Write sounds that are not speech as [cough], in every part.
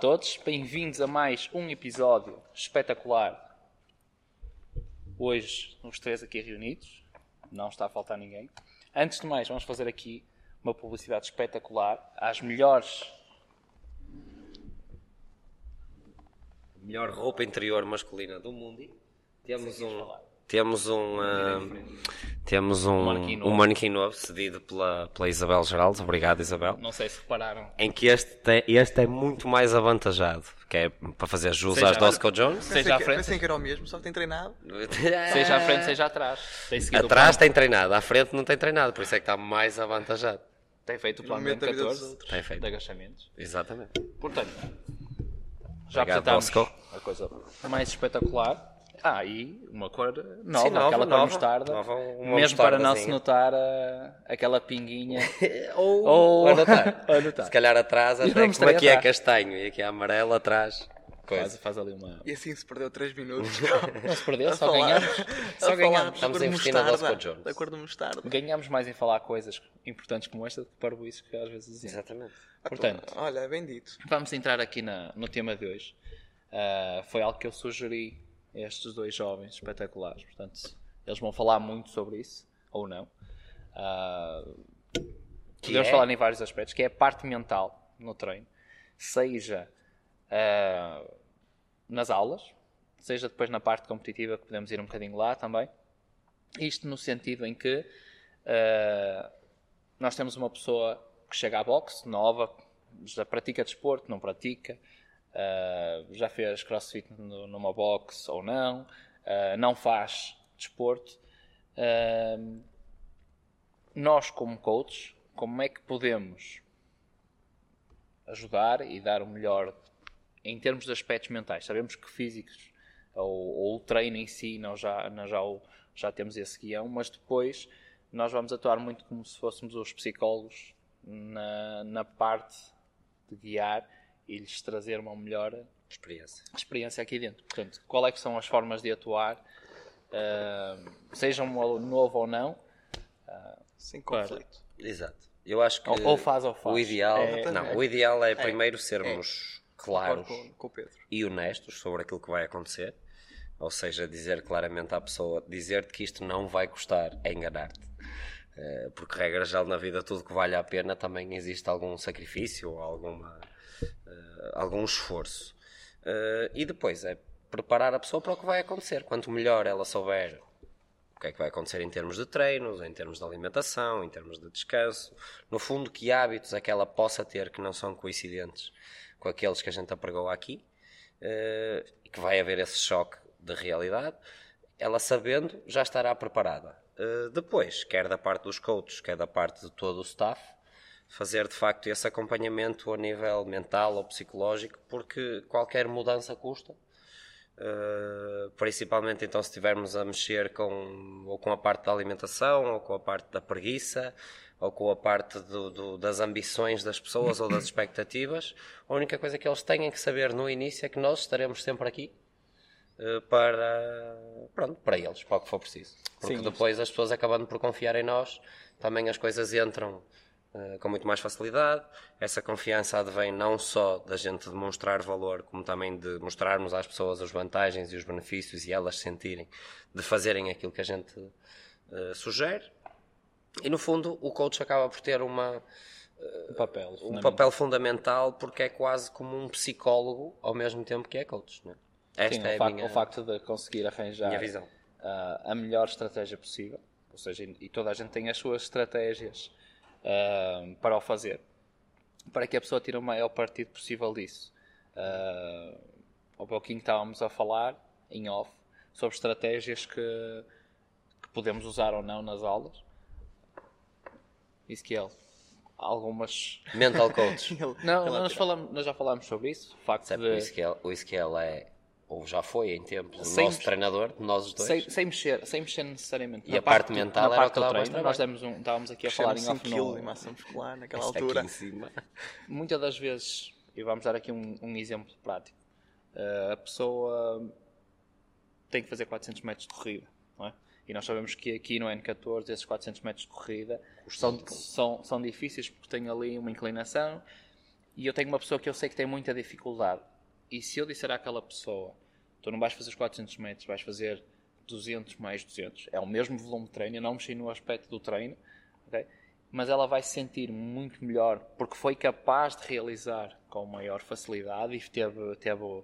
todos, bem-vindos a mais um episódio espetacular. Hoje, os três aqui reunidos, não está a faltar ninguém. Antes de mais, vamos fazer aqui uma publicidade espetacular às melhores. melhor roupa interior masculina do mundo. Temos um, temos um, ah, temos um, manequim novo. um manequim novo cedido pela, pela Isabel Geraldo. Obrigado, Isabel. Não sei se repararam. Em que este, tem- este é muito mais avantajado, que é para fazer jus Seja- às Dosco Jones. Seja à frente, pensei que era o mesmo, só que tem treinado. [laughs] seja à frente, seja atrás. Tem Atrás tem treinado, à frente não tem treinado, por isso é que está mais avantajado. tem feito o plano dos 14 outros. Tem feito. de agachamentos. Exatamente. Portanto, já Obrigado, apresentámos Bosco. a coisa mais espetacular. Ah, e uma cor nova, Sim, nova, aquela cor nova. mostarda. Nova, uma mesmo para não se notar ah, aquela pinguinha. [laughs] Ou, Ou- ou notar. ou notar. Se calhar atrás, até como aqui é atrás. castanho e aqui é amarelo atrás. Faz, Coisa. faz ali uma. E assim se perdeu 3 minutos. [laughs] Não se perdeu, A só falar- ganhamos. a Só ganhamos. Estamos cor a investir na mostarda, Dosco Jones. Da cor de mostarda. Ganhamos mais em falar coisas importantes como esta do que para isso que às vezes dizemos. Exatamente. Portanto, Olha, é bem dito. vamos entrar aqui na- no tema de hoje. Ah, foi algo que eu sugeri a estes dois jovens espetaculares. Portanto, eles vão falar muito sobre isso, ou não. Ah, podemos é? falar em vários aspectos, que é a parte mental no treino. Seja ah, nas aulas, seja depois na parte competitiva, que podemos ir um bocadinho lá também. Isto no sentido em que ah, nós temos uma pessoa que chega à boxe, nova, já pratica desporto, não pratica, ah, já fez crossfit no- numa boxe ou não, ah, não faz desporto. Ah, nós, como coaches, como é que podemos ajudar e dar o melhor em termos de aspectos mentais? Sabemos que físicos ou, ou o treino em si nós já, nós já, já temos esse guião, mas depois nós vamos atuar muito como se fôssemos os psicólogos na, na parte de guiar e lhes trazer uma melhor Experiência. experiência aqui dentro. Portanto, qual é que são as formas de atuar, ah, seja um aluno novo ou não, Sem Para. conflito. Exato. Eu acho que Ou- ou faz ou faz. o ideal, É- não, o ideal é primeiro sermos Concordo claros com, com e honestos sobre aquilo que vai acontecer. Ou seja, dizer claramente à pessoa, dizer-te que isto não vai custar é enganar-te. Eh, Porque, regra geral, na vida, tudo que vale a pena também existe algum sacrifício ou alguma, algum esforço. Eh, e depois é preparar a pessoa para o que vai acontecer. Quanto melhor ela souber o que é que vai acontecer em termos de treinos, em termos de alimentação, em termos de descanso. No fundo, que hábitos é que ela possa ter que não são coincidentes com aqueles que a gente apregou aqui, eh, e que vai haver esse choque de realidade, ela sabendo já estará preparada. Eh, depois, quer da parte dos coaches, quer da parte de todo o staff, fazer de facto esse acompanhamento a nível mental ou psicológico, porque qualquer mudança custa. Uh, principalmente então se estivermos a mexer com ou com a parte da alimentação ou com a parte da preguiça ou com a parte do- do- das ambições das pessoas ou das [coughs] expectativas a única coisa que eles têm que saber no início é que nós estaremos sempre aqui uh, para pronto, para eles, para o que for preciso porque Sim, depois as pessoas acabando por confiar em nós também as coisas entram com muito mais facilidade. Essa confiança advém não só da gente demonstrar valor, como também de mostrarmos às pessoas as vantagens e os benefícios e elas sentirem de fazerem aquilo que a gente eh, sugere. E no fundo, o coach acaba por ter uma, um papel. um fundamental. papel fundamental porque é quase como um psicólogo ao mesmo tempo que é coach. Não é? Esta Sim, é o, a facto, minha, o facto de conseguir arranjar ah, a melhor estratégia possível, ou seja, e toda a gente tem as suas estratégias ah, para o fazer, para que a pessoa tire o maior partido possível disso. Ah, ao pouquinho estávamos a falar, em off, sobre estratégias que, que podemos usar ou não nas aulas. Ezequiel, algumas. Mental coach. [laughs] Não, nós, falamos, nós já falámos sobre isso. O facto Sabe, de. o Ezequiel, o Ezequiel é, ou já foi em tempos, o Sem- nosso treinador, nós os dois. Sem, sem mexer, sem mexer necessariamente. E na a parte mental era parte o mais treino, nós trabalho. demos um, estávamos aqui a falar em 5 off no, massa muscular naquela Está altura. aqui em cima. [laughs] Muitas das vezes, e vamos dar aqui um, um exemplo prático, eh, a pessoa tem que fazer 400 metros de corrida, não é? E nós sabemos que aqui no N14 esses 400 metros de corrida são, são, são difíceis porque tem ali uma inclinação e eu tenho uma pessoa que eu sei que tem muita dificuldade, e se eu disser àquela pessoa, tu não vais fazer os 400 metros, vais fazer 200 mais 200, é o mesmo volume de treino, eu não mexi no aspecto do treino, ok? mas ela vai se sentir muito melhor porque foi capaz de realizar com maior facilidade e teve, teve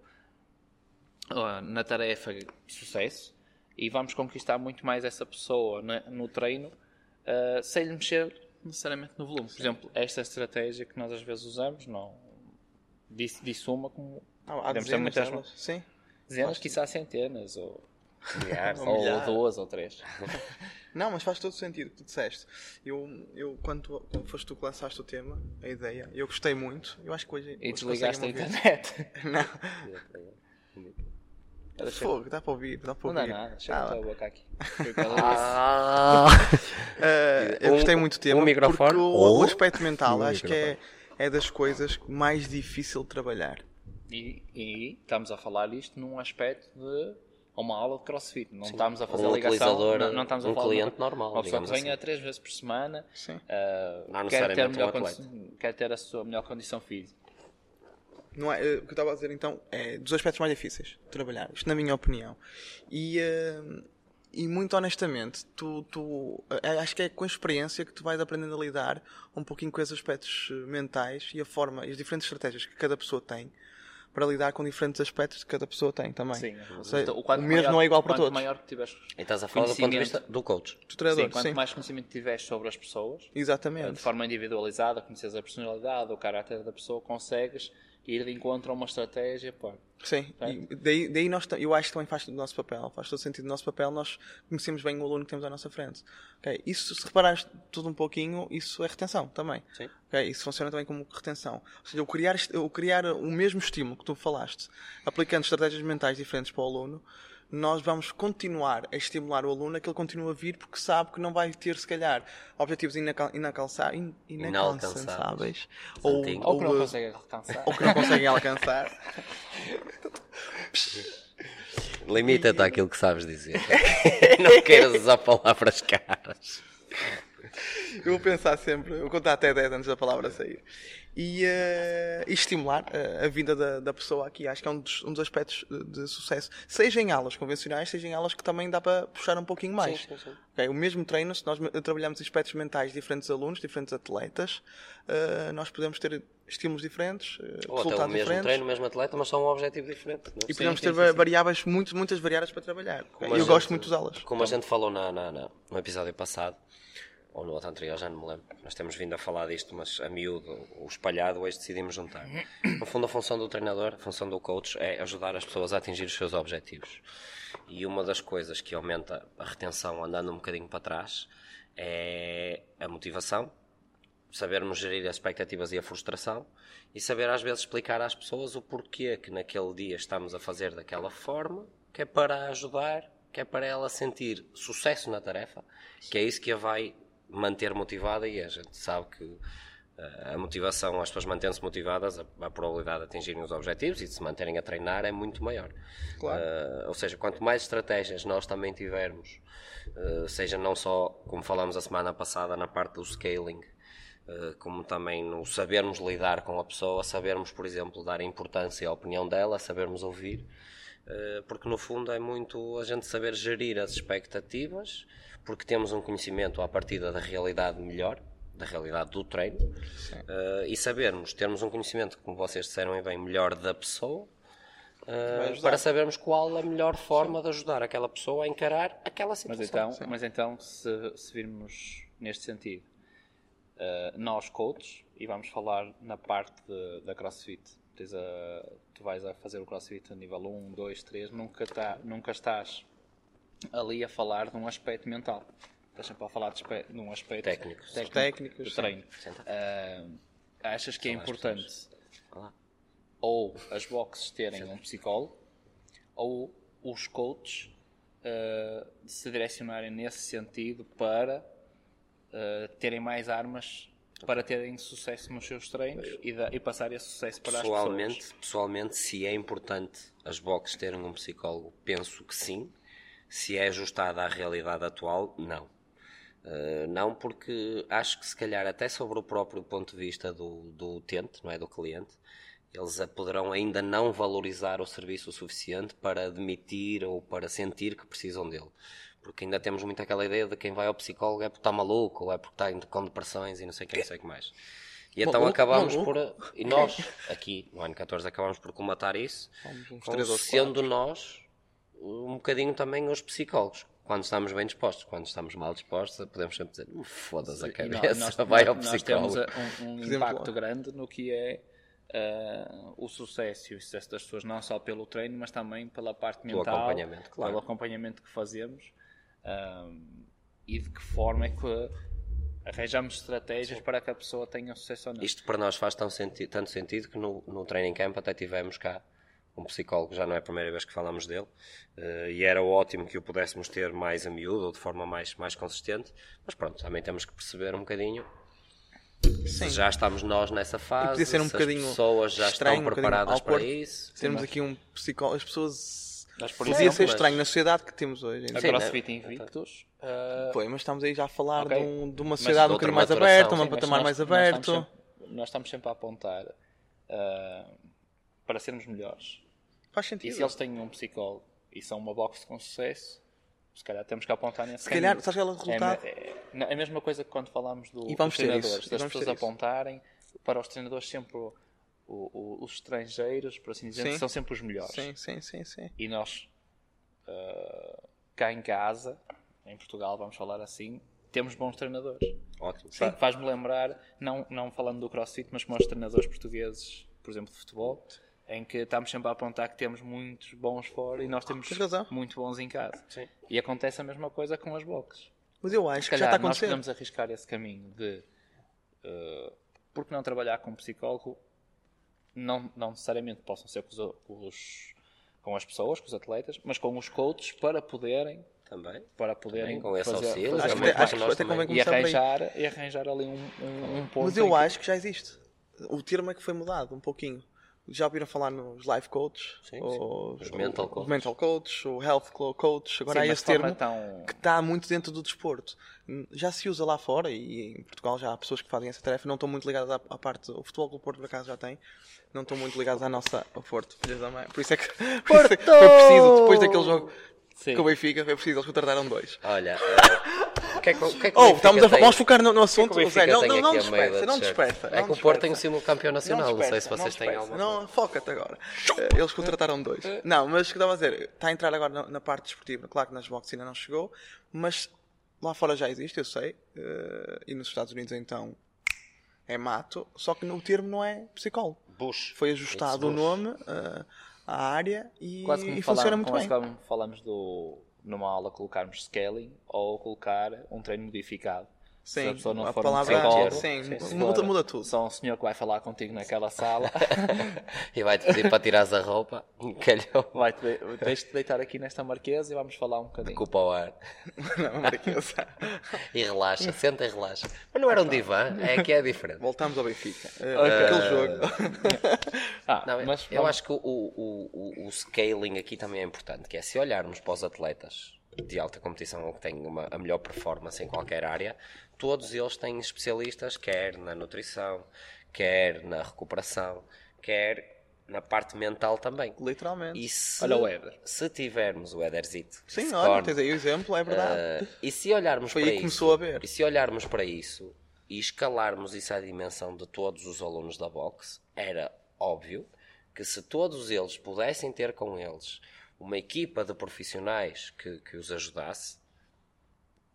na tarefa sucesso e vamos conquistar muito mais essa pessoa no treino uh, sem lhe mexer necessariamente no volume. Por exemplo, esta estratégia que nós às vezes usamos, não disse, disse uma como Ah, há dezenas muitas delas. Sim. dezenas, quiçá centenas, ou, Milhares. [laughs] ou milhares. duas ou três. [laughs] Não, mas faz todo sentido o que tu disseste. Eu, eu quando, tu, quando foste tu que lançaste o tema, a ideia, eu gostei muito. Eu acho que hoje. E desligaste a internet. [laughs] Não, fogo, dá para ouvir, dá para Não ouvir. dá nada, chega Ah, a tua boca aqui. Ah, Uh, eu gostei muito do tema. um microfone porque o, ou- o aspecto mental Um acho que é, é das coisas mais difícil de trabalhar. E, e estamos a falar isto num aspecto de uma aula de crossfit. Não estamos a fazer Um ligação. utilizador, não, não estamos a um falar de cliente uma, normal, Uma pessoa que digamos venha assim. três vezes por semana. Sim. ah, Não quer, ter necessariamente melhor um quer ter a sua melhor condição física. Não é, eh, o que eu estava a dizer então é dos aspectos mais difíceis de trabalhar, isto na minha opinião. E, eh, e muito honestamente, tu, tu acho que é com a experiência que tu vais aprendendo a lidar um pouquinho com esses aspectos mentais e a forma e as diferentes estratégias que cada pessoa tem para lidar com diferentes aspectos que cada pessoa tem também. Sim. Ou seja, Então, quanto o mesmo maior- não é igual para quanto todos. maior que tiveres e estás a falar do ponto de vista do coach. Do treinador, Sim, quanto sim. mais conhecimento tiveres sobre as pessoas, de Exatamente. forma individualizada, conheces a personalidade, o caráter da pessoa, consegues ir de encontro a uma estratégia. Pá. Sim, e daí, daí nós, eu acho que também faz do nosso papel, faz todo sentido do nosso papel, nós conhecemos bem o aluno que temos à nossa frente. Ok, Isso, se reparares tudo um pouquinho, isso é retenção também. Sim. Ok, Isso funciona também como retenção. Ou seja, eu criar, eu criar o mesmo estímulo que tu falaste, aplicando estratégias mentais diferentes para o aluno, nós vamos continuar a estimular o aluno a que ele continue a vir porque sabe que não vai ter, se calhar, objetivos inacal- inacalça- in- inalcançáveis. Ou, Santinho. Ou que não consegue alcançar. ou que não conseguem alcançar. Limita-te àquilo que sabes dizer. [laughs] não queiras usar palavras caras. Eu vou pensar sempre, eu vou contar até 10 antes da palavra sair. E, eh, e estimular eh, a vinda da, da pessoa aqui. Acho que é um dos, um dos aspectos de, de sucesso. Seja em aulas convencionais, seja em aulas que também dá para puxar um pouquinho mais. Sim, sim, sim. Ok, O mesmo treino, se nós trabalharmos aspectos mentais de diferentes alunos, diferentes atletas, eh, nós podemos ter estímulos diferentes, Ou até o resultados mesmo diferentes. treino, o mesmo atleta, mas só um objetivo diferente. não é? E podemos sim, ter sim, va- sim. variáveis, muito, muitas variáveis para trabalhar. Como a eu gente- gosto muito de usá-las. Como a gente falou na, na- na- no episódio passado, ou no outro anterior, já não me lembro. Nós temos vindo a falar disto, mas a miúdo, o espalhado, hoje decidimos juntar. No fundo, a função do treinador, a função do coach, é ajudar as pessoas a atingir os seus objetivos. E uma das coisas que aumenta a retenção andando um bocadinho para trás é a motivação, sabermos gerir as expectativas e a frustração e saber às vezes explicar às pessoas o porquê que naquele dia estamos a fazer daquela forma, que é para ajudar, que é para ela sentir sucesso na tarefa, que é isso que a vai manter motivada e a gente sabe que eh, a motivação, as pessoas mantendo-se motivadas, a, a probabilidade de atingirem os objetivos e de se manterem a treinar é muito maior. Claro. Eh, ou seja, quanto mais estratégias nós também tivermos, eh, seja não só, como falamos a semana passada, na parte do scaling, eh, como também no sabermos lidar com a pessoa, sabermos, por exemplo, dar importância à opinião dela, sabermos ouvir, porque no fundo é muito a gente saber gerir as expectativas, porque temos um conhecimento à partida da realidade melhor, da realidade do treino, eh, e sabermos, termos um conhecimento, como vocês disseram bem, melhor da pessoa, eh, ajudar. para sabermos qual a melhor forma de ajudar aquela pessoa a encarar aquela Mas situação. então, mas então se, se virmos neste sentido, eh, nós coaches, e vamos falar na parte de- da CrossFit, a- tu vais a fazer o CrossFit a nível 1, 2, 3, nunca, tá, nunca estás ali a falar de um aspecto mental. Estás sempre a falar de, de um aspecto Técnico. Técnicos, do sim. treino. Eh, achas que é importante ou as boxes terem um psicólogo ou os coaches uh, se direcionarem nesse sentido para uh, terem mais armas para terem sucesso nos seus treinos e, da- e passar esse sucesso para as Pessoalmente, pessoas. pessoalmente, se é importante as boxes terem um psicólogo, penso que sim. Se é ajustada à realidade atual, não. Uh, não porque acho que se calhar até sobre o próprio ponto de vista do, do utente, não é do cliente, eles poderão ainda não valorizar o serviço o suficiente para admitir ou para sentir que precisam dele. Porque ainda temos muito aquela ideia de quem vai ao psicólogo é porque está maluco ou é porque está com depressões e não sei o que, não sei o que mais. E então maluco, acabamos maluco. por. E [laughs] nós, aqui no ano 14, acabamos por comatar isso, sendo nós um bocadinho também os psicólogos. Quando estamos bem dispostos, quando estamos mal dispostos, podemos sempre dizer: foda-se a cabeça, nós, [laughs] vai ao psicólogo. Nós temos um, um impacto grande no que é uh, o sucesso e o sucesso das pessoas, não só pelo treino, mas também pela parte mental, acompanhamento, claro. pelo acompanhamento que fazemos uh, e de que forma é que arranjamos estratégias Sim. para que a pessoa tenha sucesso ou não. Isto para nós faz tão senti tanto sentido que no, no training camp até tivemos cá um psicólogo, já não é a primeira vez que falamos dele, uh, e era ótimo que o pudéssemos ter mais a miúdo ou de forma mais, mais consistente, mas pronto, também temos que perceber um bocadinho Sim. já estamos nós nessa fase, e ser um bocadinho as pessoas já estranho, estão preparadas um para isso. Temos aqui um psicólogo, as pessoas. Por podia ser estranho na sociedade que temos hoje. A CrossFit Invictus. Uh... Foi, mas estamos aí já a falar okay. de, um, de, uma sociedade um bocadinho mais aberta, um patamar mais aberto. Nós estamos, sempre, nós estamos sempre a apontar uh, para sermos melhores. Faz sentido. E se eles têm um psicólogo e são uma box com sucesso, se calhar temos que apontar nesse Se calhar, sabes aquele resultado? É, é, é, a mesma coisa que quando falamos do, e dos treinadores, das pessoas apontarem para os treinadores sempre o, o, os estrangeiros, por assim dizer, são sempre os melhores. Sim, sim, sim. sim. E nós, uh, cá em casa, em Portugal, vamos falar assim, temos bons treinadores. Ótimo. Faz-me lembrar, não, não falando do CrossFit, mas como os treinadores portugueses, por exemplo, de futebol, em que estamos sempre a apontar que temos muitos bons fora e nós temos muito bons em casa. Sim. E acontece a mesma coisa com as boxes. Mas eu acho que já está acontecendo. Nós podemos arriscar esse caminho de uh, por que não trabalhar com um psicólogo? Não, não necessariamente possam ser com, os, os, com as pessoas, com os atletas, mas com os coaches para poderem também. para poderem também, com esse fazer, auxílio fazer, acho que, acho que nós também. e arranjar e arranjar ali um, um, um ponto mas eu acho que já existe. O termo é que foi mudado um pouquinho já ouviram falar nos life coaches? Sim, ou, sim. Os mental coaches. mental coach, o health coach. Agora sim, há esse termo tão... que está muito dentro do desporto. Já se usa lá fora e em Portugal já há pessoas que fazem essa tarefa. Não estão muito ligadas à, à parte. O futebol do Porto, por acaso, já tem. Não estão muito ligados à nossa. ao Porto, filhas da mãe. Por isso é que. [laughs] Porto! foi preciso, depois daquele jogo Sim. com o Benfica, foi preciso. Eles contrataram dois. Olha. [laughs] Que é que, que, é que oh, estamos a, vamos focar no, no assunto. Que Zé, não, não, não dispersa, não dispersa. É que o Porto tem um símbolo campeão nacional, não, não sei se vocês têm alguma. Não, foca-te agora. Eh, eles contrataram dois. Não, mas o que estava a dizer, está a entrar agora na, na parte desportiva. Claro que nas boxes ainda não chegou, mas lá fora já existe, eu sei. Uh, e nos Estados Unidos então é mato, só que no termo não é psicólogo. Bush. Foi ajustado o nome uh, à área e, e funciona muito bem. Quase falamos do numa aula colocarmos scaling ou colocar um treino modificado. Sim, se a pessoa não a for palavra um sim, sim, muda, muda tudo. Só um senhor que vai falar contigo naquela sala [laughs] e vai-te pedir para tirares a roupa, calhou. Vai-te deixa-te deitar aqui nesta marquesa e vamos falar um bocadinho. Culpa ao ar. [laughs] Não, marquesa. [laughs] e relaxa, senta e relaxa. Mas não era um divã, é que é diferente. Voltamos ao Benfica. Uh, aquele jogo. ah, não, mas, eu vamos... acho que o, o, o, o scaling aqui também é importante, que é se olharmos para os atletas de alta competição ou que têm uma, a melhor performance em qualquer área, todos eles têm especialistas, quer na nutrição, quer na recuperação, quer na parte mental também. Literalmente. E se, Olha o Éder. Se tivermos o Éderzito. Sim, olha, tens aí o exemplo, é verdade. Uh, e se olharmos Foi para aí isso, começou a ver. E se olharmos para isso e escalarmos isso à dimensão de todos os alunos da box, era óbvio que se todos eles pudessem ter com eles uma equipa de profissionais que, que os ajudasse,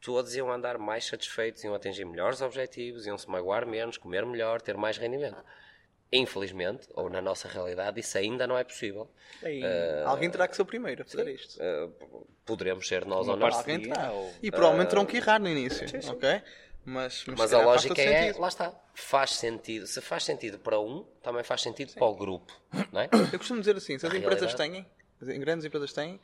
todos iam andar mais satisfeitos, iam atingir melhores objetivos, iam se magoar menos, comer melhor, ter mais rendimento. Infelizmente, ou na nossa realidade, isso ainda não é possível. uh, alguém terá que ser o primeiro a fazer sim, isto. Uh, poderemos ser nós ou não. Alguém terá. Ou... E provavelmente uh, terão que errar no início. Sim, sim. Ok? Mas, mas, mas a lógica é, sentido. lá está, faz sentido. Se faz sentido para um, também faz sentido para o grupo. Não é? Eu costumo dizer assim: se as empresas têm, em grandes empresas têm,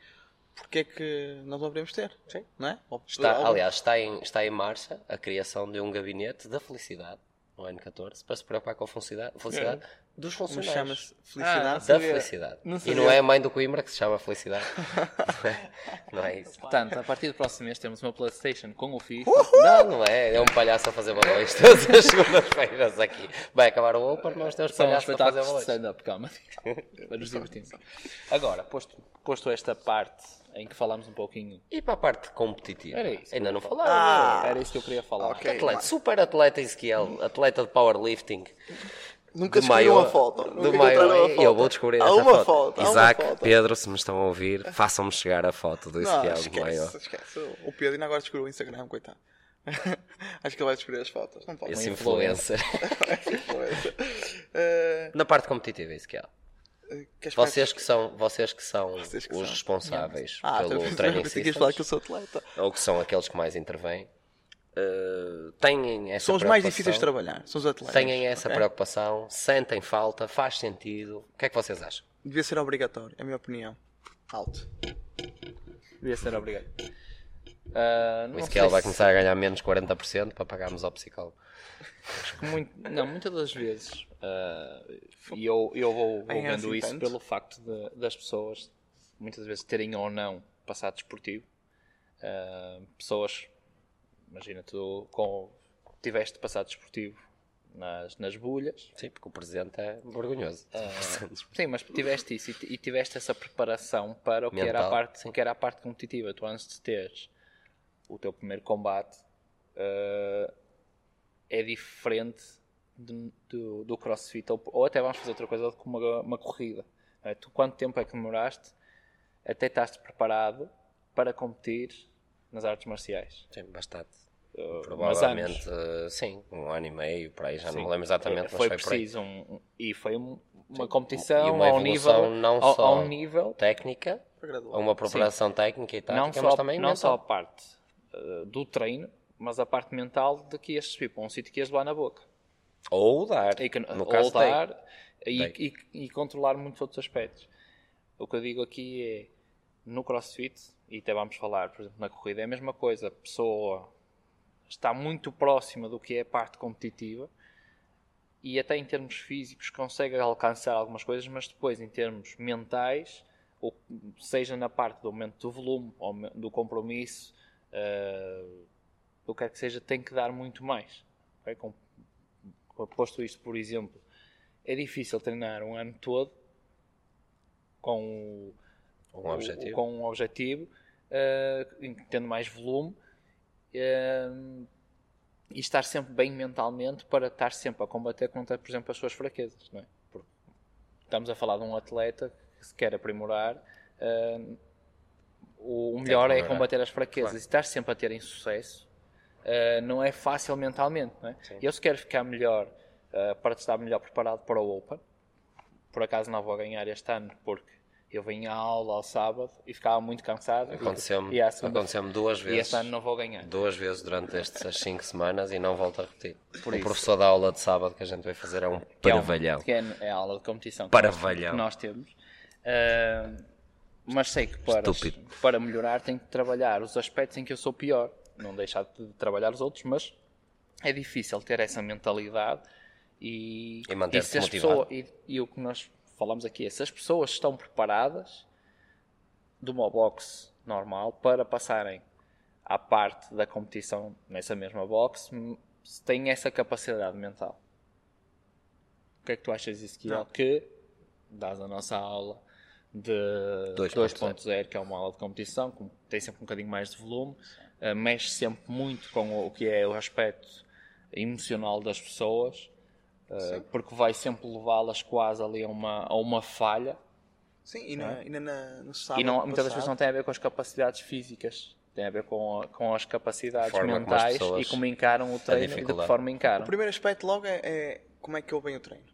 porque é que nós não podemos ter? Sim. Não é? Está, aliás, está em, está em marcha a criação de um gabinete da felicidade. no N14 para se preocupar com a felicidade, felicidade dos Mas funcionários. chama-se felicidade. Ah, Da Sabia. felicidade. Não e não é a mãe do Coimbra que se chama Felicidade. não, [laughs] é, [laughs] não é isso. Portanto, a partir do próximo mês temos uma Playstation com o FIFA. Não, não é. É um palhaço a fazer balões [laughs] todas as segundas-feiras aqui. Vai acabar o Open, nós temos São palhaços a fazer balões. stand-up comedy. para nos divertirmos. Agora, posto, posto esta parte em que falamos um pouquinho. E para a parte competitiva? Era isso. Ainda não Ah, falaram. Era isso que eu queria falar. ok. Atleta, super atleta Ezequiel, atleta de powerlifting. Nunca de descobriram maior, a foto. Do foto. eu vou descobrir Há essa uma foto. foto. uma Isaac, foto. Pedro, se me estão a ouvir, façam-me chegar a foto do Ezequiel de maior. esquece, esquece. O Pedro ainda agora descobriu o Instagram, coitado. [laughs] Acho que ele vai descobrir as fotos. Não pode. Esse influencer. [laughs] Eh, Na parte competitiva, Ezequiel. Queres Vocês que são, vocês que são Vocês que os são. responsáveis Ah, pelo tu training pensei que falar que eu systems, sou atleta. ou que são aqueles que mais intervêm, eh, têm essa São os mais preocupação? difíceis de trabalhar. São os atletas. Têm essa ok? preocupação, sentem falta, faz sentido. O que é que vocês acham? Devia ser obrigatório, é a minha opinião. Alto. Devia ser obrigado. Ah, O não Ezequiel sei vai se- começar a ganhar menos 40% para pagarmos ao psicólogo. Muito- não, muitas das vezes, ah, e eu, eu vou, vou vendo isso tanto? pelo facto de- das pessoas muitas vezes terem ou não passado desportivo. Ah, pessoas, imagina, tu com, tiveste passado desportivo nas, nas bolhas, Sim, porque o presente é vergonhoso. [laughs] Sim, mas tiveste isso e ti- e tiveste essa preparação para o que, era a Mental, parte, sim. o que era a parte competitiva. Tu antes de teres o teu primeiro combate eh, é diferente de- do, do crossfit ou, ou até vamos fazer outra coisa como uma, uma corrida. não é? Tu quanto tempo é que demoraste até estás preparado para competir nas artes marciais? Sim, bastante. Eh, mas. Provavelmente, eh, sim, um ano e meio, por aí, já não me lembro exatamente, mas foi foi por aí. preciso um, e foi um- uma competição E uma ao nível não ao, só ao nível técnica, Foi a uma preparação técnica e não tática, só, mas também não só a mental. parte eh, do treino, mas a parte mental de que ias subir para um sítio que ias levar na boca. Ou dar, E que, no ou dar e, e- e controlar muitos outros aspectos. O que eu digo aqui é no crossfit, e até vamos falar, por exemplo, na corrida, é a mesma coisa. A pessoa está muito próxima do que é a parte competitiva e até em termos físicos consegue alcançar algumas coisas, mas depois em termos mentais, ou seja na parte do aumento do volume, ou do compromisso, eh, o que quer que seja, tem que dar muito mais. ok? Com- Posto isto, por exemplo, é difícil treinar um ano todo com o, Um objetivo. o- com um objetivo, eh, tendo mais volume eh, e estar sempre bem mentalmente para estar sempre a combater contra, por exemplo, as suas fraquezas. Não é? Porque estamos a falar de um atleta que se quer aprimorar. eh, o melhor é combater as fraquezas Claro. e estar sempre a terem sucesso. eh, não é fácil mentalmente. Não é? Eu se quero ficar melhor eh, para estar melhor preparado para o Open, por acaso não vou ganhar este ano porque eu venho à aula ao sábado e ficava muito cansado. e- Aconteceu-me e, aconteceu duas e vezes. este ano não vou ganhar. Duas vezes durante estas [laughs] 5 semanas e não volto a repetir. Por o isso. professor da aula de sábado que a gente vai fazer é um Que é um- é, é a aula de competição nós, que nós temos. Ah, mas sei que para, para melhorar tenho que trabalhar os aspectos em que eu sou pior. Não deixar de trabalhar os outros, mas é difícil ter essa mentalidade e, E manter-se motivado. pessoas- e, e o que nós falamos aqui é se as pessoas estão preparadas de uma boxe normal para passarem à parte da competição nessa mesma boxe, m- se têm essa capacidade mental. O que é que tu achas disso, Kiel? Que dás a nossa aula de 2.0. 2.0, que é uma aula de competição, com- tem sempre um bocadinho mais de volume, eh, mexe sempre muito com o que é o aspecto emocional das pessoas, eh, porque vai sempre levá-las quase ali a uma, a uma falha. Sim, e, na, e na, no sábado E não, muitas das vezes não tem a ver com as capacidades físicas, tem a ver com, com as capacidades Forma como mentais pessoas- e como encaram o treino e de que forma encaram. O primeiro aspecto logo é, é como é que ouvem o treino.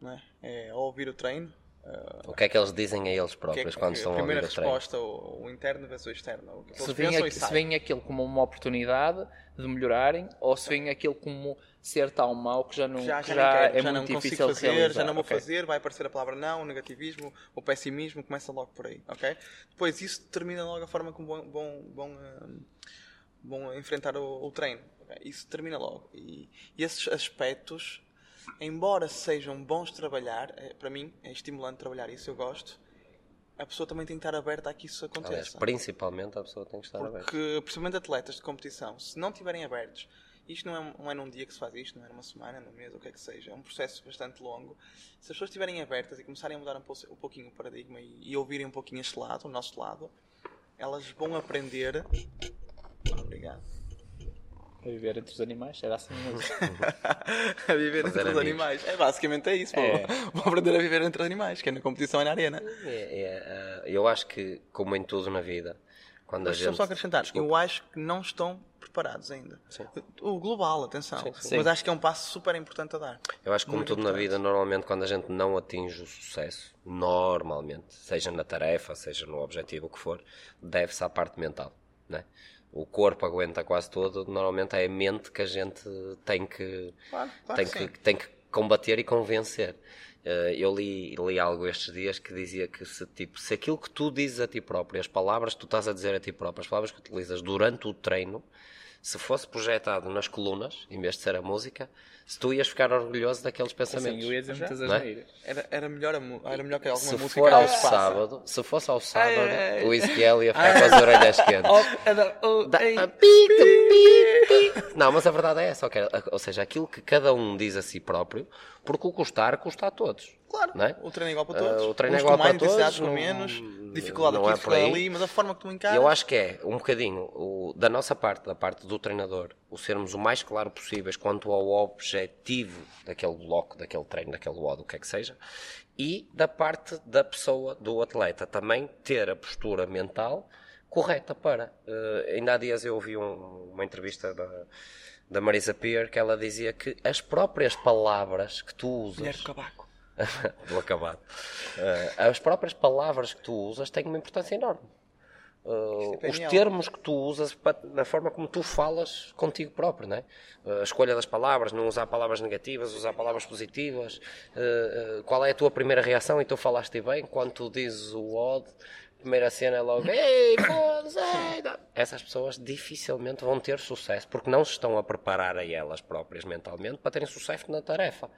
Não é? é ao ouvir o treino. Ah, O que é que eles dizem a eles que é próprios que- quando a estão a ouvir primeira o treino? resposta, o, o interno versus o externo. O que Se e se aquilo como uma oportunidade de melhorarem ou se vem aquilo como ser tão mau que já, não, já, que já, já quero, é já muito não consigo difícil fazer, realizar. já não vou ok. fazer, vai aparecer a palavra não, o negativismo, o pessimismo, começa logo por aí, ok? Depois isso determina logo a forma como vão, vão, vão, ah, vão enfrentar o, o treino. ok? Isso termina logo. E, e esses aspectos, embora sejam bons de trabalhar, é, para mim é estimulante trabalhar isso, eu gosto. A pessoa também tem que estar aberta a que isso Aliás, aconteça. principalmente a pessoa tem que estar aberta. Porque, principalmente atletas de competição, se não estiverem abertos, isto não é, não é num dia que se faz isto, não é numa semana, num mês, o que é que seja, é um processo bastante longo. Se as pessoas estiverem abertas e começarem a mudar um, pouco, um pouquinho o paradigma e, e ouvirem um pouquinho este lado, o nosso lado, elas vão aprender. Obrigado. A viver entre os animais, era assim mesmo. [laughs] a viver entre os amigos. animais. É basicamente é isso. pô. É. [laughs] Vão aprender a viver entre os animais, que é na competição e na arena. É, é, eh, eu acho que, como em tudo na vida, quando a Mas deixa-me gente. só acrescentar, Desculpa. eu acho que não estão preparados ainda. Sim. O global, atenção. sim. Mas acho que é um passo super importante a dar. Eu acho que, como Muito tudo na importante. vida, normalmente, quando a gente não atinge o sucesso, normalmente, seja na tarefa, seja no objetivo, o que for, deve-se à parte mental. Né? O corpo aguenta quase tudo, normalmente é a mente que a gente tem que, Claro, claro tem, que que, tem que combater e convencer. Eh, eu li, li algo estes dias que dizia que se, tipo, se aquilo que tu dizes a ti próprio, as palavras que tu estás a dizer a ti próprio, as palavras que utilizas durante o treino, se fosse projetado nas colunas, em vez de ser a música, se tu ias ficar orgulhoso daqueles pensamentos. eu ia dizer muitas Não é? asneiras. Era, era, melhor a mu- era melhor que alguma Se música for ao sábado, se fosse ao sábado, Ai, ai. o Ezequiel ia ficar com as orelhas quentes. Da- a pica, pica, pica. Não, mas a verdade é essa, ou seja, aquilo que cada um diz a si próprio, porque o custar custa a todos. Claro, Não é? o treino é igual para Ah, todos. o treino é igual com mais para todos, com menos, dificuldade não aqui, é dificuldade ali, mas a forma que tu encaras. Eu acho que é um bocadinho o, da nossa parte, da parte do treinador, o sermos o mais claro possíveis quanto ao objetivo daquele bloco, daquele treino, daquele WOD, o que é que seja, e da parte da pessoa, do atleta, também ter a postura mental correta para. eh, ainda há dias eu ouvi um- uma entrevista da, da Marisa Peer que ela dizia que as próprias palavras que tu usas. Mulher do cabaco. [laughs] do acabado. Eh, as próprias palavras que tu usas têm uma importância enorme. Uh, é os termos que tu usas na forma como tu falas contigo próprio, não é? Uh, a escolha das palavras, não usar palavras negativas, usar palavras positivas. Uh, uh, qual é a tua primeira reação? E tu falaste bem, quando tu dizes o odd, a primeira cena é logo, ei, foda-se, ei", não. Essas pessoas dificilmente vão ter sucesso, porque não se estão a preparar a elas próprias mentalmente para terem sucesso na tarefa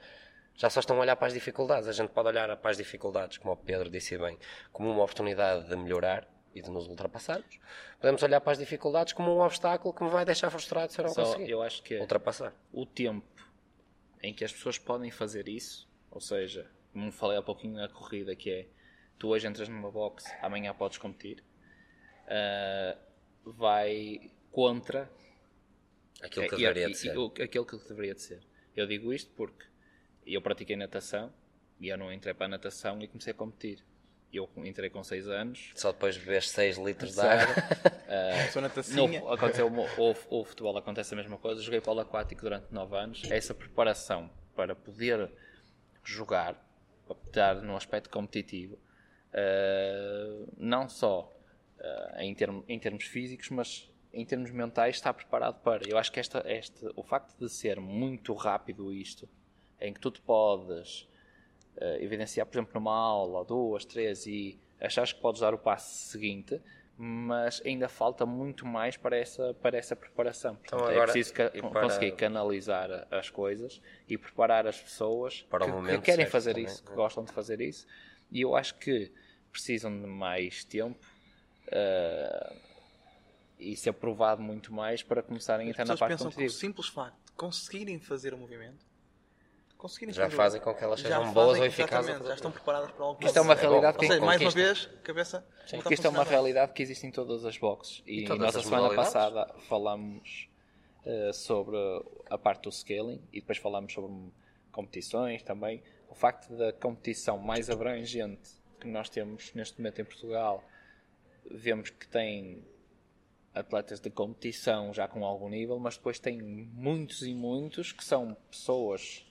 já só estão a olhar para as dificuldades. A gente pode olhar para as dificuldades, como o Pedro disse bem, como uma oportunidade de melhorar e de nos ultrapassarmos. Podemos olhar para as dificuldades como um obstáculo que me vai deixar frustrado se eu não Só, conseguir eu acho que é ultrapassar. o tempo em que as pessoas podem fazer isso, ou seja, como falei há pouquinho na corrida, que é tu hoje entras numa box, amanhã podes competir, ah, vai contra Aquilo que e- deveria e- de ser. o- aquilo que deveria de ser. Eu digo isto porque eu pratiquei natação e eu não entrei para a natação e comecei a competir. Eu entrei com 6 anos. Só depois bebes 6 litros de água. [laughs] Sou na No, aconteceu, o, o, o futebol acontece a mesma coisa. Joguei polo aquático durante 9 anos. Essa preparação para poder jogar, para estar num aspecto competitivo, eh, não só eh, em, termo- em termos físicos, mas em termos mentais está preparado para. Eu acho que esta, este, o facto de ser muito rápido isto, em que tu te podes eh, evidenciar, por exemplo, numa aula, duas, três, e achares que podes dar o passo seguinte, mas ainda falta muito mais para essa, para essa preparação. Portanto, é agora, preciso ca- e para- conseguir canalizar as coisas e preparar as pessoas Para o que, que querem certo fazer também, isso, que é. gostam de fazer isso, e eu acho que precisam de mais tempo. eh, e ser provado muito mais para começarem a entrar na parte pensam que o simples facto de conseguirem fazer o movimento, conseguirem Já fazem com que elas já sejam boas ou eficazes. exatamente, Já estão preparadas para algo. Isto é uma É realidade Ou que seja, mais uma vez, cabeça. Porque isto é uma realidade que existe em todas as boxes. E, E nós a as semana passada falamos eh, sobre a parte do scaling e depois falamos sobre competições também. O facto da competição mais abrangente que nós temos neste momento em Portugal, vemos que tem atletas de competição já com algum nível, mas depois tem muitos e muitos que são pessoas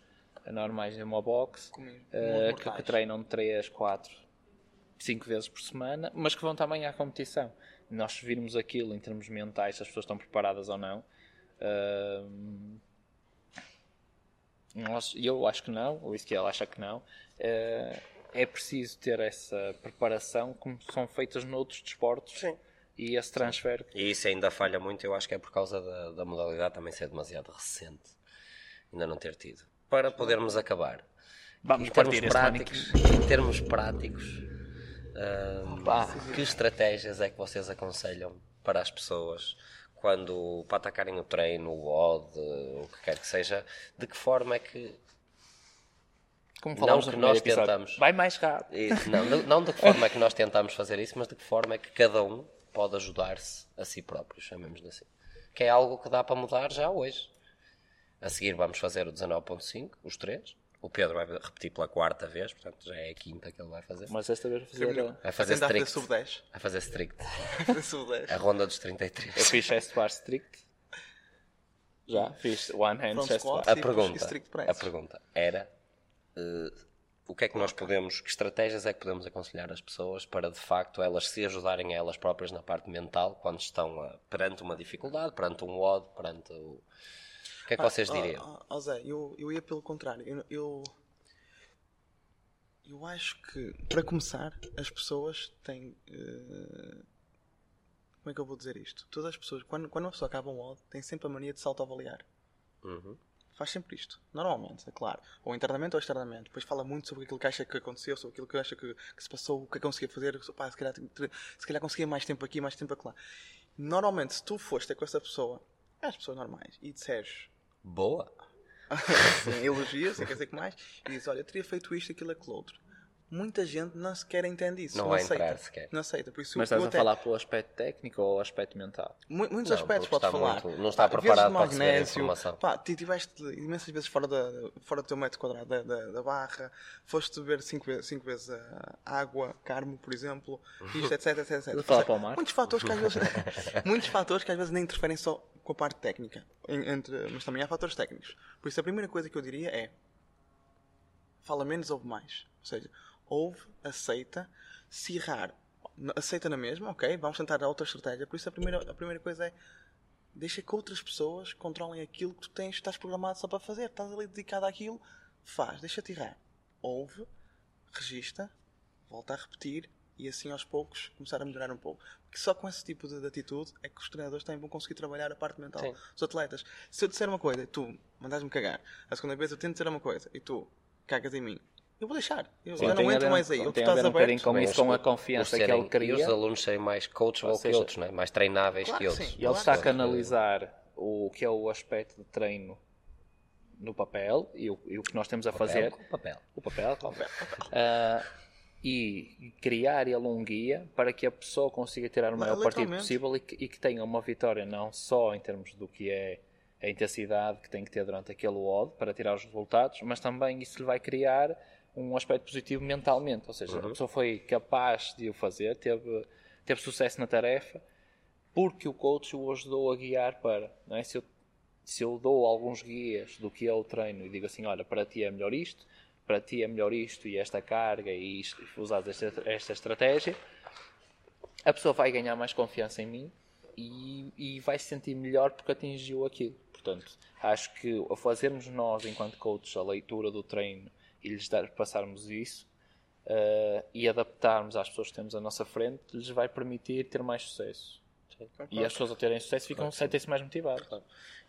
normais em uma box eh, mortais. que, que treinam 3, 4, 5 vezes por semana, mas que vão também à competição. Nós virmos aquilo em termos mentais, se as pessoas estão preparadas ou não. ahm, nós- eu acho que não, o Ezequiel acha que não. eh, é preciso ter essa preparação como são feitas noutros desportos. Sim. e esse transfer. E isso ainda falha muito, eu acho que é por causa da, da modalidade também ser demasiado recente. Ainda não ter tido. Para podermos acabar. Vamos em termos práticos, em termos práticos, Pá. que estratégias é que vocês aconselham para as pessoas quando para atacarem o treino, o odd, o que quer que seja, de que forma é que Como Não falámos que nós episódio. tentamos. Vai mais rápido. E, não, não- não de que forma é que nós tentamos fazer isso, mas de que forma é que cada um pode ajudar-se a si próprio, chamemos-lhe assim. Que é algo que dá para mudar já hoje. A seguir vamos fazer o 19.5, os três. O Pedro vai repetir pela quarta vez, portanto já é a quinta que ele vai fazer. Mas esta vez vou fazer. Vai Vai fazer tentar fazer strict. sub 10. Vai fazer strict. [laughs] Fazer sub 10. A ronda dos Eu 33. fiz chest bar strict. Já, fiz one hand chest bar. A pergunta, strict press. a pergunta era eh, o que é que nós podemos, que estratégias é que podemos aconselhar as pessoas para de facto elas se ajudarem a elas próprias na parte mental quando estão a- perante uma dificuldade, perante um odd, perante o. O que é que vocês Ah, diriam? ah, ah, Zé, eu, eu ia pelo contrário. Eu, eu, eu acho que, para começar, as pessoas têm. eh, como é que eu vou dizer isto? Todas as pessoas, quando, quando uma pessoa acaba um odd, tem sempre a mania de se autoavaliar. Uhum. Faz sempre isto. Normalmente, é claro. Ou internamente ou externamente. Depois fala muito sobre aquilo que acha que aconteceu, sobre aquilo que acha que, que se passou, o que é que conseguia fazer. Pá, se, calhar, se calhar conseguia mais tempo aqui, mais tempo lá. Normalmente, se tu foste com essa pessoa, as pessoas normais, e disseres Boa! [laughs] Sim, elogia, sei quer dizer que mais, e diz: Olha, eu teria feito isto, aquilo, aquilo outro. Muita gente não sequer entende isso. Não Não, vai aceita. entrar sequer. Não aceita. Por isso Mas estás a até- falar pelo aspecto técnico ou aspecto mental? Mu- Muitos Não, aspectos podes está falar. muito- não está Pá, preparado para receber a magnésio, informação. Pá, ti tiveste imensas vezes fora, da, fora do teu metro quadrado da, da, da barra, foste beber 5 vezes, cinco vezes a água, carmo, por exemplo, isto, etc, etc, etc. Falar para o mar? Muitos fatores que às vezes [laughs] muitos fatores que às vezes nem interferem só com a parte técnica, entre, mas também há fatores técnicos. Por isso a primeira coisa que eu diria é fala menos, ouve mais. Ou seja, ouve, aceita, se errar, aceita na mesma, ok, vamos tentar outra estratégia. Por isso a primeira, a primeira coisa é deixa que outras pessoas controlem aquilo que tu tens, estás programado só para fazer, estás ali dedicado àquilo, faz, deixa-te errar. Ouve, registra, volta a repetir e assim aos poucos começar a melhorar um pouco. Porque só com esse tipo de, de atitude é que os treinadores também vão conseguir trabalhar a parte mental Sim. dos atletas. Se eu disser uma coisa e tu mandas-me cagar, a segunda vez eu tento dizer uma coisa e tu cagas em mim, eu vou deixar. Eu já tem não entro mais aí. Ou tu estás aberto. com isso, com a confiança que ele cria. E os alunos serem mais coachable Ou que seja, outros, né? mais treináveis claro que que outros. sim. E ele Claro está a canalizar o que é o aspecto de treino no papel e o, e o que nós temos a fazer. Papel com papel. O papel, papel. [laughs] Ah, e criar ele um guia para que a pessoa consiga tirar o maior partido possível e que, e que tenha uma vitória não só em termos do que é a intensidade que tem que ter durante aquele WOD para tirar os resultados, mas também isso lhe vai criar um aspecto positivo mentalmente. Ou seja, a pessoa foi capaz de o fazer, teve, teve sucesso na tarefa, porque o coach o ajudou a guiar para. Não é? se, eu, se eu dou alguns guias do que é o treino e digo assim: olha, para ti é melhor isto, para ti é melhor isto e esta carga e, isto, usar esta, esta estratégia, a pessoa vai ganhar mais confiança em mim e, e vai se sentir melhor porque atingiu aquilo. Portanto, acho que ao fazermos nós, enquanto coaches, a leitura do treino e lhes dar, passarmos isso eh, e adaptarmos às pessoas que temos à nossa frente, lhes vai permitir ter mais sucesso. E as pessoas ao terem sucesso ficam sentem-se mais motivadas.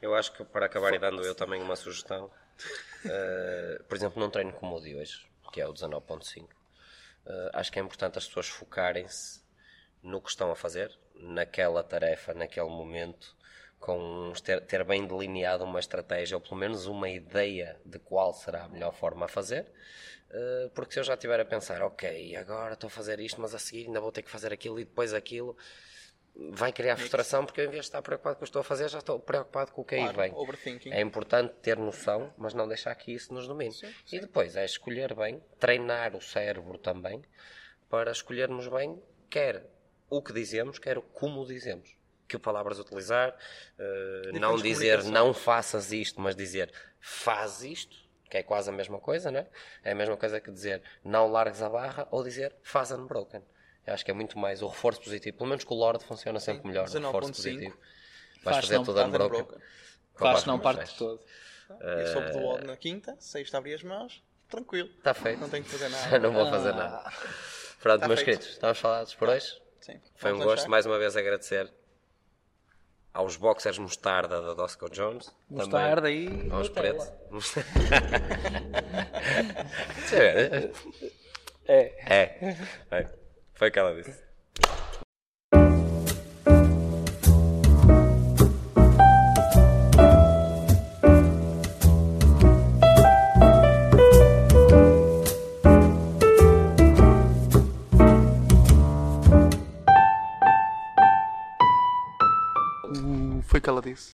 Eu acho que para acabar e dando eu também uma sugestão, [laughs] eh, por exemplo, num treino como o de hoje, que é o 19.5, eh, acho que é importante as pessoas focarem-se no que estão a fazer, naquela tarefa, naquele momento, com ter, ter bem delineado uma estratégia, ou pelo menos uma ideia de qual será a melhor forma a fazer. eh, porque se eu já estiver a pensar, ok, agora estou a fazer isto, mas a seguir ainda vou ter que fazer aquilo e depois aquilo, vai criar frustração porque eu, em vez de estar preocupado com o que estou a fazer, já estou preocupado com o que aí Claro, vem. É importante ter noção, mas não deixar que isso nos domine. E depois é escolher bem, treinar o cérebro também, para escolhermos bem, quer o que dizemos, quer o como dizemos. Que palavras utilizar, eh, não dizer não faças isto, mas dizer faz isto, que é quase a mesma coisa, não é? É a mesma coisa que dizer não largues a barra ou dizer faz unbroken. Eu acho que é muito mais o reforço positivo. Pelo menos com o Lord funciona sempre melhor. O reforço 19.5. positivo. Vais Faz fazer não tudo unbroken. unbroken. Faz não parte de todo. Eu soube do odd na quinta, sexta abri as mãos, tranquilo. Está feito. Não tenho que fazer [laughs] nada. Não vou fazer nada. Pronto, Tá meus feito. queridos, estamos falados por hoje. Sim. Foi um Vamos gosto lanchar? mais uma vez agradecer aos boxers mostarda da Dosco Jones. Mostarda também e aos pretos. [laughs] É. É. é. Foi o que ela disse. Uh,